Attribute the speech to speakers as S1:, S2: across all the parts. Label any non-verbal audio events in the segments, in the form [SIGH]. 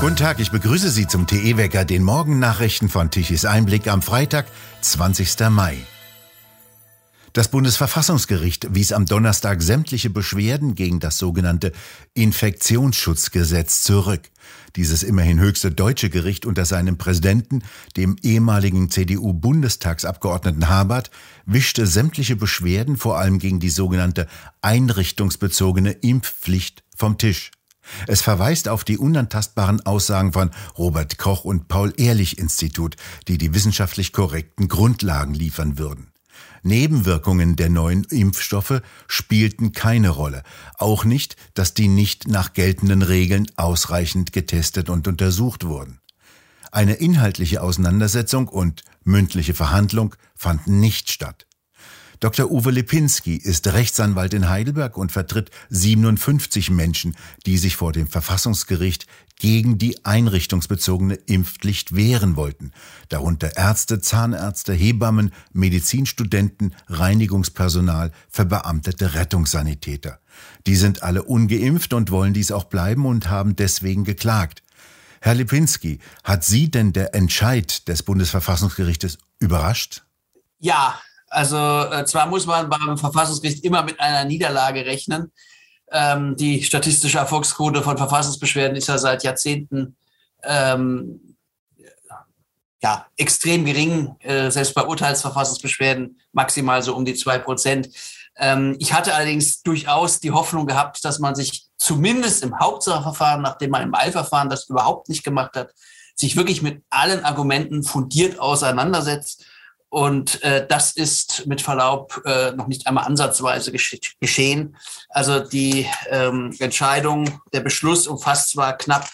S1: Guten Tag, ich begrüße Sie zum TE-Wecker, den Morgennachrichten von Tichys Einblick am Freitag, 20. Mai. Das Bundesverfassungsgericht wies am Donnerstag sämtliche Beschwerden gegen das sogenannte Infektionsschutzgesetz zurück. Dieses immerhin höchste deutsche Gericht unter seinem Präsidenten, dem ehemaligen CDU-Bundestagsabgeordneten Habert, wischte sämtliche Beschwerden vor allem gegen die sogenannte einrichtungsbezogene Impfpflicht vom Tisch. Es verweist auf die unantastbaren Aussagen von Robert Koch und Paul Ehrlich Institut, die die wissenschaftlich korrekten Grundlagen liefern würden. Nebenwirkungen der neuen Impfstoffe spielten keine Rolle, auch nicht, dass die nicht nach geltenden Regeln ausreichend getestet und untersucht wurden. Eine inhaltliche Auseinandersetzung und mündliche Verhandlung fanden nicht statt. Dr. Uwe Lipinski ist Rechtsanwalt in Heidelberg und vertritt 57 Menschen, die sich vor dem Verfassungsgericht gegen die einrichtungsbezogene Impfpflicht wehren wollten, darunter Ärzte, Zahnärzte, Hebammen, Medizinstudenten, Reinigungspersonal, verbeamtete Rettungssanitäter. Die sind alle ungeimpft und wollen dies auch bleiben und haben deswegen geklagt. Herr Lipinski, hat Sie denn der Entscheid des Bundesverfassungsgerichtes überrascht?
S2: Ja, also äh, zwar muss man beim Verfassungsgericht immer mit einer Niederlage rechnen. Ähm, die statistische Erfolgsquote von Verfassungsbeschwerden ist ja seit Jahrzehnten ähm, ja, extrem gering, äh, selbst bei Urteilsverfassungsbeschwerden maximal so um die zwei Prozent. Ähm, ich hatte allerdings durchaus die Hoffnung gehabt, dass man sich zumindest im Hauptsacheverfahren, nachdem man im Eilverfahren das überhaupt nicht gemacht hat, sich wirklich mit allen Argumenten fundiert auseinandersetzt und äh, das ist mit Verlaub äh, noch nicht einmal ansatzweise gesch geschehen. Also die ähm, Entscheidung, der Beschluss umfasst zwar knapp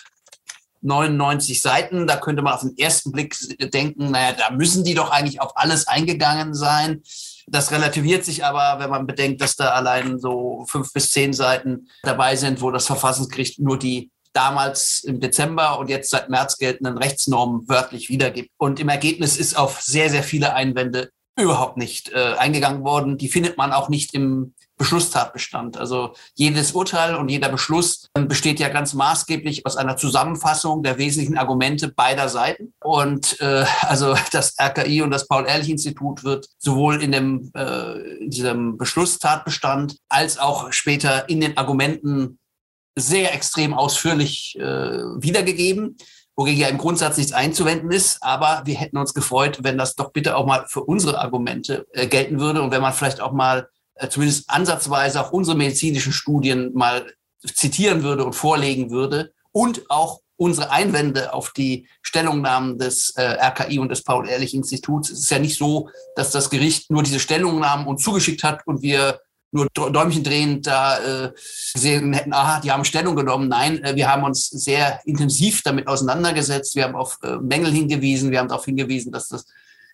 S2: 99 Seiten. Da könnte man auf den ersten Blick denken, naja, da müssen die doch eigentlich auf alles eingegangen sein. Das relativiert sich aber, wenn man bedenkt, dass da allein so fünf bis zehn Seiten dabei sind, wo das Verfassungsgericht nur die damals im Dezember und jetzt seit März geltenden Rechtsnormen wörtlich wiedergibt. Und im Ergebnis ist auf sehr, sehr viele Einwände überhaupt nicht äh, eingegangen worden. Die findet man auch nicht im Beschlusstatbestand. Also jedes Urteil und jeder Beschluss ähm, besteht ja ganz maßgeblich aus einer Zusammenfassung der wesentlichen Argumente beider Seiten. Und äh, also [LAUGHS] das RKI und das Paul-Ehrlich-Institut wird sowohl in, dem, äh, in diesem Beschlusstatbestand als auch später in den Argumenten sehr extrem ausführlich äh, wiedergegeben, wogegen ja im Grundsatz nichts einzuwenden ist. Aber wir hätten uns gefreut, wenn das doch bitte auch mal für unsere Argumente äh, gelten würde und wenn man vielleicht auch mal äh, zumindest ansatzweise auch unsere medizinischen Studien mal zitieren würde und vorlegen würde und auch unsere Einwände auf die Stellungnahmen des äh, RKI und des Paul-Ehrlich-Instituts. Es ist ja nicht so, dass das Gericht nur diese Stellungnahmen uns zugeschickt hat und wir nur Däumchen drehend da äh, gesehen hätten, aha, die haben Stellung genommen. Nein, äh, wir haben uns sehr intensiv damit auseinandergesetzt. Wir haben auf äh, Mängel hingewiesen. Wir haben darauf hingewiesen, dass das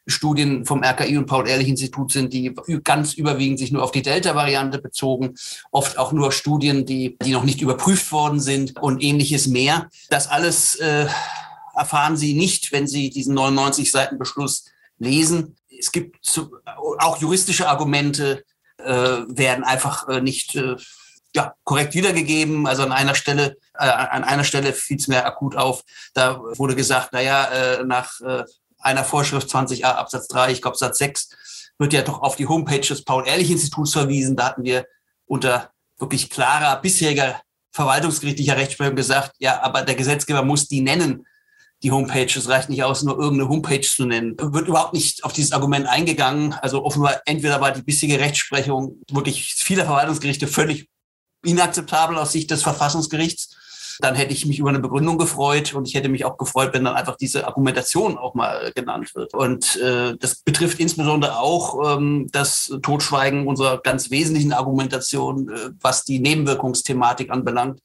S2: Studien vom RKI und Paul-Ehrlich-Institut sind, die ganz überwiegend sich nur auf die Delta-Variante bezogen, oft auch nur Studien, die, die noch nicht überprüft worden sind und ähnliches mehr. Das alles äh, erfahren Sie nicht, wenn Sie diesen 99 Seiten Beschluss lesen. Es gibt auch juristische Argumente, werden einfach äh, nicht äh, ja, korrekt wiedergegeben. Also an einer Stelle, äh, an einer Stelle fiel es mir akut auf. Da wurde gesagt, naja, äh, nach äh, einer Vorschrift 20a Absatz 3, ich glaube Satz 6, wird ja doch auf die Homepage des Paul-Ehrlich-Instituts verwiesen. Da hatten wir unter wirklich klarer bisheriger verwaltungsgerichtlicher Rechtsprechung gesagt, ja, aber der Gesetzgeber muss die nennen die Homepage. Es reicht nicht aus, nur irgendeine Homepage zu nennen. Wird überhaupt nicht auf dieses Argument eingegangen. Also offenbar entweder war die bisherige Rechtsprechung wirklich vieler Verwaltungsgerichte völlig inakzeptabel aus Sicht des Verfassungsgerichts. Dann hätte ich mich über eine Begründung gefreut und ich hätte mich auch gefreut, wenn dann einfach diese Argumentation auch mal genannt wird. Und äh, das betrifft insbesondere auch ähm, das Totschweigen unserer ganz wesentlichen Argumentation, äh, was die Nebenwirkungsthematik anbelangt.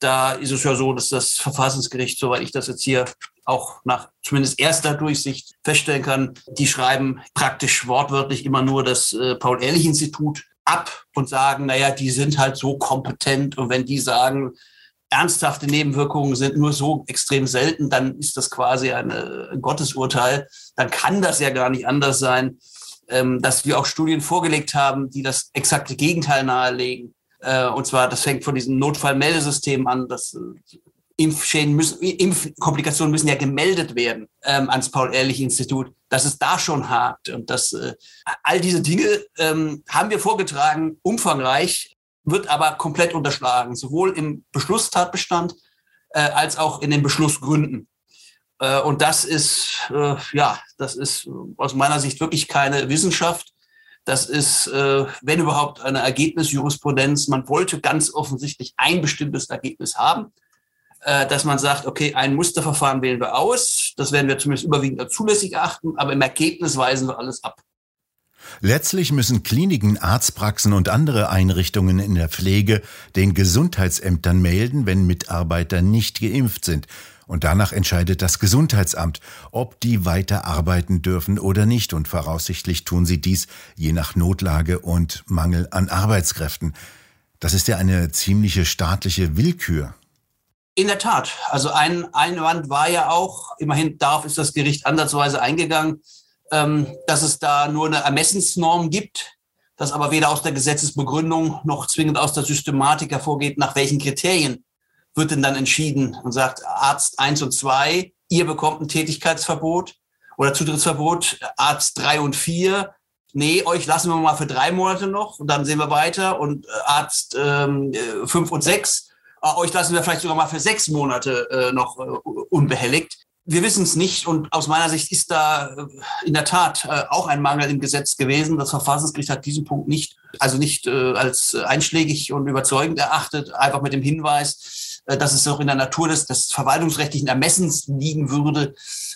S2: Da ist es ja so, dass das Verfassungsgericht, soweit ich das jetzt hier auch nach zumindest erster Durchsicht feststellen kann, die schreiben praktisch wortwörtlich immer nur das äh, Paul-Ehrlich-Institut ab und sagen, naja, die sind halt so kompetent und wenn die sagen, ernsthafte Nebenwirkungen sind nur so extrem selten, dann ist das quasi eine, ein Gottesurteil. Dann kann das ja gar nicht anders sein, ähm, dass wir auch Studien vorgelegt haben, die das exakte Gegenteil nahelegen Äh, und zwar, das fängt von diesem Notfallmeldesystem an, das äh, Impfschäden müssen, Impfkomplikationen müssen ja gemeldet werden ähm, ans Paul-Ehrlich-Institut. Das ist da schon hart. Und das, äh, all diese Dinge ähm, haben wir vorgetragen, umfangreich, wird aber komplett unterschlagen, sowohl im Beschlusstatbestand äh, als auch in den Beschlussgründen. Äh, und das ist, äh, ja, das ist aus meiner Sicht wirklich keine Wissenschaft. Das ist, äh, wenn überhaupt, eine Ergebnisjurisprudenz. Man wollte ganz offensichtlich ein bestimmtes Ergebnis haben äh, dass man sagt, okay, ein Musterverfahren wählen wir aus, das werden wir zumindest überwiegend als zulässig erachten, aber im Ergebnis weisen wir alles ab.
S1: Letztlich müssen Kliniken, Arztpraxen und andere Einrichtungen in der Pflege den Gesundheitsämtern melden, wenn Mitarbeiter nicht geimpft sind. Und danach entscheidet das Gesundheitsamt, ob die weiter arbeiten dürfen oder nicht. Und voraussichtlich tun sie dies je nach Notlage und Mangel an Arbeitskräften. Das ist ja eine ziemliche staatliche Willkür.
S2: In der Tat. Also ein Einwand war ja auch, immerhin darauf ist das Gericht ansatzweise eingegangen, ähm, dass es da nur eine Ermessensnorm gibt, das aber weder aus der Gesetzesbegründung noch zwingend aus der Systematik hervorgeht, nach welchen Kriterien wird denn dann entschieden und sagt Arzt 1 und 2, ihr bekommt ein Tätigkeitsverbot oder Zutrittsverbot, Arzt 3 und 4, nee, euch lassen wir mal für drei Monate noch und dann sehen wir weiter und Arzt ähm, 5 und 6 äh, euch lassen wir vielleicht sogar mal für sechs Monate äh, noch äh, unbehelligt. Wir wissen es nicht und aus meiner Sicht ist da äh, in der Tat äh, auch ein Mangel im Gesetz gewesen. Das Verfassungsgericht hat diesen Punkt nicht, also nicht äh, als einschlägig und überzeugend erachtet, einfach mit dem Hinweis, äh, dass es auch in der Natur des, des verwaltungsrechtlichen Ermessens liegen würde,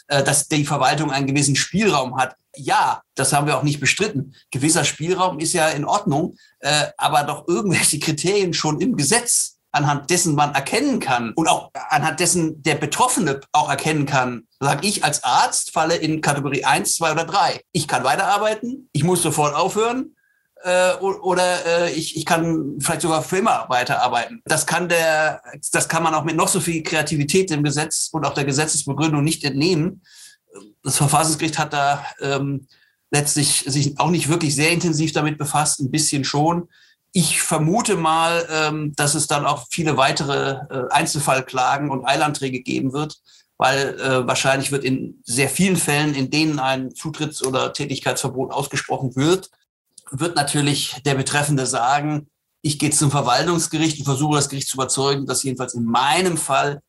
S2: äh, dass die Verwaltung einen gewissen Spielraum hat. Ja, das haben wir auch nicht bestritten. Gewisser Spielraum ist ja in Ordnung, äh, aber doch irgendwelche Kriterien schon im Gesetz anhand dessen man erkennen kann und auch anhand dessen der Betroffene auch erkennen kann, sage ich als Arzt, falle in Kategorie 1, 2 oder 3. Ich kann weiterarbeiten, ich muss sofort aufhören äh, oder äh, ich, ich kann vielleicht sogar für immer weiterarbeiten. Das kann, der, das kann man auch mit noch so viel Kreativität im Gesetz und auch der Gesetzesbegründung nicht entnehmen. Das Verfassungsgericht hat da ähm, letztlich sich auch nicht wirklich sehr intensiv damit befasst, ein bisschen schon ich vermute mal, ähm, dass es dann auch viele weitere äh, Einzelfallklagen und Eilanträge geben wird, weil äh, wahrscheinlich wird in sehr vielen Fällen, in denen ein Zutritts- oder Tätigkeitsverbot ausgesprochen wird, wird natürlich der Betreffende sagen, ich gehe zum Verwaltungsgericht und versuche das Gericht zu überzeugen, dass jedenfalls in meinem Fall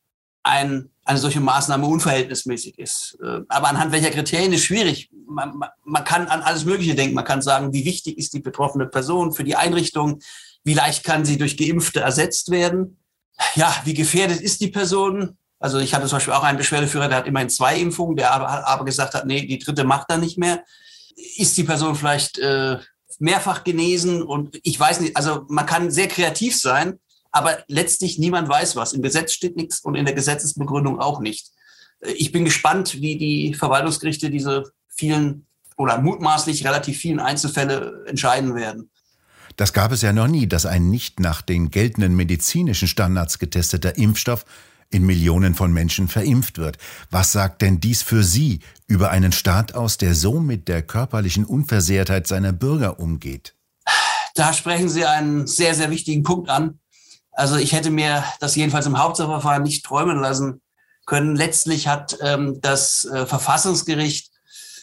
S2: ein, eine solche Maßnahme unverhältnismäßig ist. Äh, aber anhand welcher Kriterien ist schwierig. Man, man, kann an alles Mögliche denken. Man kann sagen, wie wichtig ist die betroffene Person für die Einrichtung? Wie leicht kann sie durch Geimpfte ersetzt werden? Ja, wie gefährdet ist die Person? Also ich hatte zum Beispiel auch einen Beschwerdeführer, der hat immerhin zwei Impfungen, der aber, aber gesagt hat, nee, die dritte macht er nicht mehr. Ist die Person vielleicht äh, mehrfach genesen? Und ich weiß nicht, also man kann sehr kreativ sein, aber letztlich niemand weiß was. Im Gesetz steht nichts und in der Gesetzesbegründung auch nicht. Äh, ich bin gespannt, wie die Verwaltungsgerichte diese vielen oder mutmaßlich relativ vielen Einzelfälle entscheiden werden.
S1: Das gab es ja noch nie, dass ein nicht nach den geltenden medizinischen Standards getesteter Impfstoff in Millionen von Menschen verimpft wird. Was sagt denn dies für Sie über einen Staat aus, der so mit der körperlichen Unversehrtheit seiner Bürger umgeht?
S2: Da sprechen Sie einen sehr, sehr wichtigen Punkt an. Also ich hätte mir das jedenfalls im Hauptsacheverfahren nicht träumen lassen können. Letztlich hat ähm, das äh, Verfassungsgericht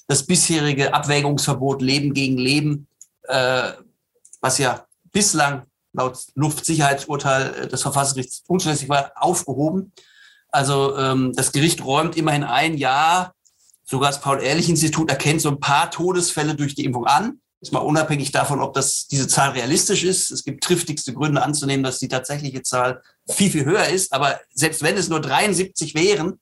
S2: das bisherige Abwägungsverbot Leben gegen Leben, äh, was ja bislang laut Luftsicherheitsurteil äh, des Verfassungsgerichts unzulässig war, aufgehoben. Also ähm, das Gericht räumt immerhin ein, ja, sogar das Paul-Ehrlich-Institut erkennt so ein paar Todesfälle durch die Impfung an. Ist mal unabhängig davon, ob das, diese Zahl realistisch ist. Es gibt triftigste Gründe anzunehmen, dass die tatsächliche Zahl viel, viel höher ist. Aber selbst wenn es nur 73 wären,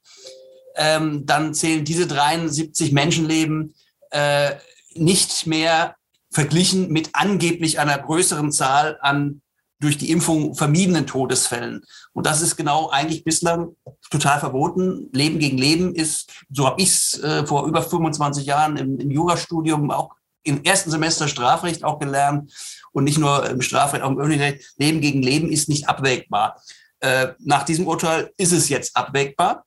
S2: ähm, dann zählen diese 73 Menschenleben äh, nicht mehr verglichen mit angeblich einer größeren Zahl an durch die Impfung vermiedenen Todesfällen. Und das ist genau eigentlich bislang total verboten. Leben gegen Leben ist, so habe ich es äh, vor über 25 Jahren im, im Jurastudium auch im ersten Semester Strafrecht auch gelernt und nicht nur im Strafrecht, auch im öffentlichen Recht. Leben gegen Leben ist nicht abwägbar. Äh, nach diesem Urteil ist es jetzt abwägbar.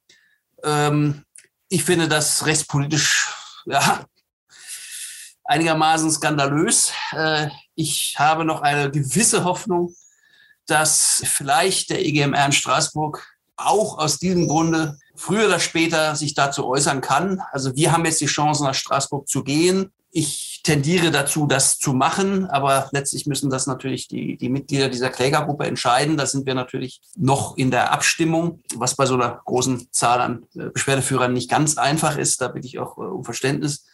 S2: Ähm, ich finde das rechtspolitisch ja, einigermaßen skandalös. Äh, ich habe noch eine gewisse Hoffnung, dass vielleicht der EGMR in Straßburg auch aus diesem Grunde früher oder später sich dazu äußern kann. Also wir haben jetzt die Chance, nach Straßburg zu gehen. Ich tendiere dazu, das zu machen, aber letztlich müssen das natürlich die, die Mitglieder dieser Klägergruppe entscheiden. Da sind wir natürlich noch in der Abstimmung, was bei so einer großen Zahl an äh, Beschwerdeführern nicht ganz einfach ist. Da bitte ich auch äh, um Verständnis.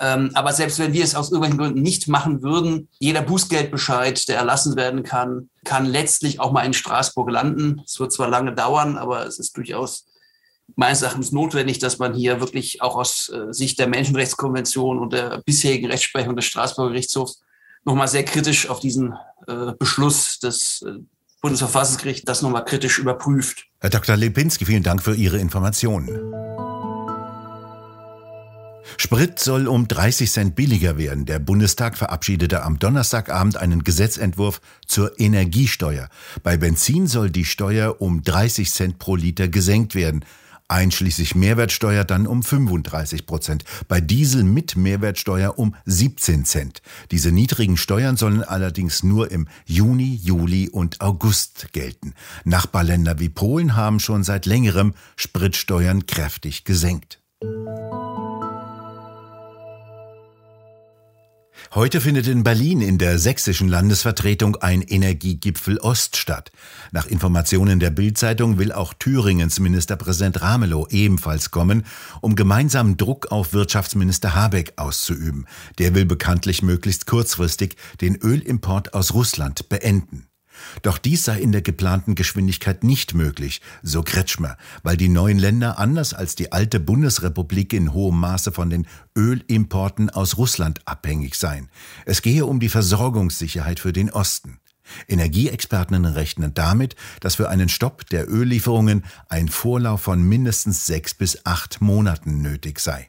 S2: Ähm, aber selbst wenn wir es aus irgendwelchen Gründen nicht machen würden, jeder Bußgeldbescheid, der erlassen werden kann, kann letztlich auch mal in Straßburg landen. Es wird zwar lange dauern, aber es ist durchaus meines Erachtens notwendig, dass man hier wirklich auch aus äh, Sicht der Menschenrechtskonvention und der bisherigen Rechtsprechung des Straßburger Gerichtshofs nochmal sehr kritisch auf diesen äh, Beschluss des äh, Bundesverfassungsgerichts das nochmal kritisch überprüft.
S1: Herr Dr. Lipinski, vielen Dank für Ihre Informationen. Sprit soll um 30 Cent billiger werden. Der Bundestag verabschiedete am Donnerstagabend einen Gesetzentwurf zur Energiesteuer. Bei Benzin soll die Steuer um 30 Cent pro Liter gesenkt werden. Einschließlich Mehrwertsteuer dann um 35 Prozent. Bei Diesel mit Mehrwertsteuer um 17 Cent. Diese niedrigen Steuern sollen allerdings nur im Juni, Juli und August gelten. Nachbarländer wie Polen haben schon seit längerem Spritsteuern kräftig gesenkt. Heute findet in Berlin in der sächsischen Landesvertretung ein Energiegipfel Ost statt. Nach Informationen der Bildzeitung will auch Thüringens Ministerpräsident Ramelow ebenfalls kommen, um gemeinsam Druck auf Wirtschaftsminister Habeck auszuüben. Der will bekanntlich möglichst kurzfristig den Ölimport aus Russland beenden. Doch dies sei in der geplanten Geschwindigkeit nicht möglich, so Kretschmer, weil die neuen Länder anders als die alte Bundesrepublik in hohem Maße von den Ölimporten aus Russland abhängig seien. Es gehe um die Versorgungssicherheit für den Osten. Energieexperten rechnen damit, dass für einen Stopp der Öllieferungen ein Vorlauf von mindestens sechs bis acht Monaten nötig sei.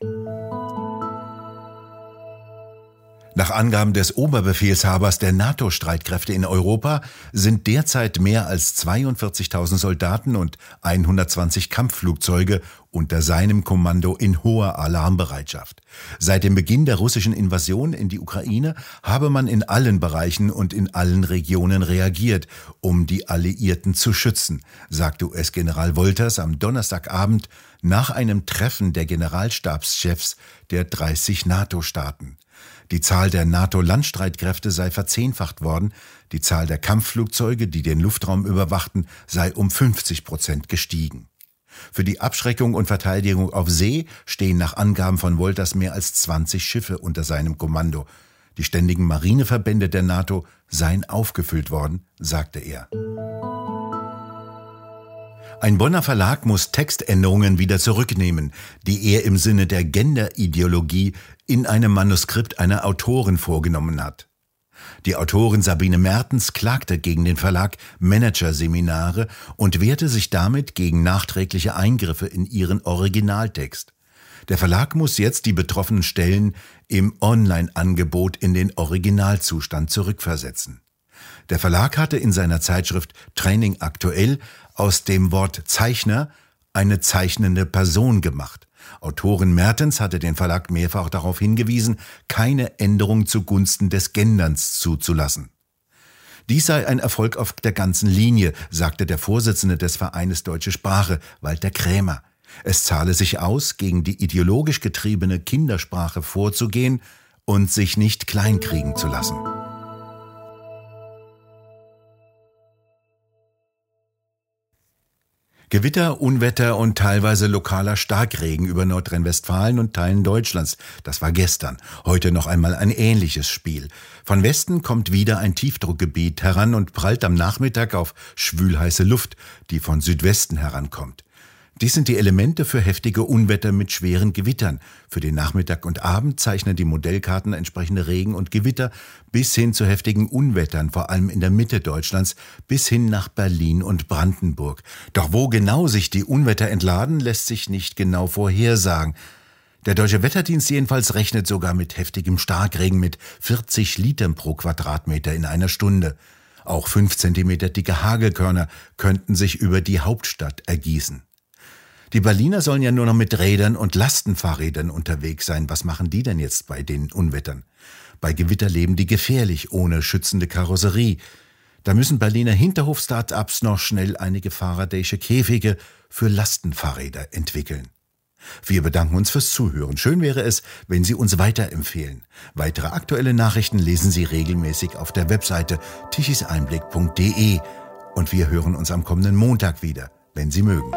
S1: Nach Angaben des Oberbefehlshabers der NATO-Streitkräfte in Europa sind derzeit mehr als 42.000 Soldaten und 120 Kampfflugzeuge unter seinem Kommando in hoher Alarmbereitschaft. Seit dem Beginn der russischen Invasion in die Ukraine habe man in allen Bereichen und in allen Regionen reagiert, um die Alliierten zu schützen, sagte US-General Wolters am Donnerstagabend nach einem Treffen der Generalstabschefs der 30 NATO-Staaten. Die Zahl der NATO-Landstreitkräfte sei verzehnfacht worden, die Zahl der Kampfflugzeuge, die den Luftraum überwachten, sei um 50 Prozent gestiegen. Für die Abschreckung und Verteidigung auf See stehen nach Angaben von Wolters mehr als 20 Schiffe unter seinem Kommando. Die ständigen Marineverbände der NATO seien aufgefüllt worden, sagte er. Ein Bonner Verlag muss Textänderungen wieder zurücknehmen, die er im Sinne der Genderideologie in einem Manuskript einer Autorin vorgenommen hat. Die Autorin Sabine Mertens klagte gegen den Verlag Managerseminare und wehrte sich damit gegen nachträgliche Eingriffe in ihren Originaltext. Der Verlag muss jetzt die betroffenen Stellen im Online-Angebot in den Originalzustand zurückversetzen. Der Verlag hatte in seiner Zeitschrift Training aktuell aus dem Wort Zeichner eine zeichnende Person gemacht. Autorin Mertens hatte den Verlag mehrfach darauf hingewiesen, keine Änderung zugunsten des Genderns zuzulassen. Dies sei ein Erfolg auf der ganzen Linie, sagte der Vorsitzende des Vereines Deutsche Sprache, Walter Krämer. Es zahle sich aus, gegen die ideologisch getriebene Kindersprache vorzugehen und sich nicht kleinkriegen zu lassen. Gewitter, Unwetter und teilweise lokaler Starkregen über Nordrhein-Westfalen und Teilen Deutschlands. Das war gestern. Heute noch einmal ein ähnliches Spiel. Von Westen kommt wieder ein Tiefdruckgebiet heran und prallt am Nachmittag auf schwülheiße Luft, die von Südwesten herankommt. Dies sind die Elemente für heftige Unwetter mit schweren Gewittern. Für den Nachmittag und Abend zeichnen die Modellkarten entsprechende Regen und Gewitter bis hin zu heftigen Unwettern, vor allem in der Mitte Deutschlands, bis hin nach Berlin und Brandenburg. Doch wo genau sich die Unwetter entladen, lässt sich nicht genau vorhersagen. Der Deutsche Wetterdienst jedenfalls rechnet sogar mit heftigem Starkregen mit 40 Litern pro Quadratmeter in einer Stunde. Auch fünf Zentimeter dicke Hagelkörner könnten sich über die Hauptstadt ergießen. Die Berliner sollen ja nur noch mit Rädern und Lastenfahrrädern unterwegs sein. Was machen die denn jetzt bei den Unwettern? Bei Gewitter leben die gefährlich, ohne schützende Karosserie. Da müssen Berliner Hinterhof-Startups noch schnell einige Faraday'sche Käfige für Lastenfahrräder entwickeln. Wir bedanken uns fürs Zuhören. Schön wäre es, wenn Sie uns weiterempfehlen. Weitere aktuelle Nachrichten lesen Sie regelmäßig auf der Webseite tichiseinblick.de und wir hören uns am kommenden Montag wieder, wenn Sie mögen.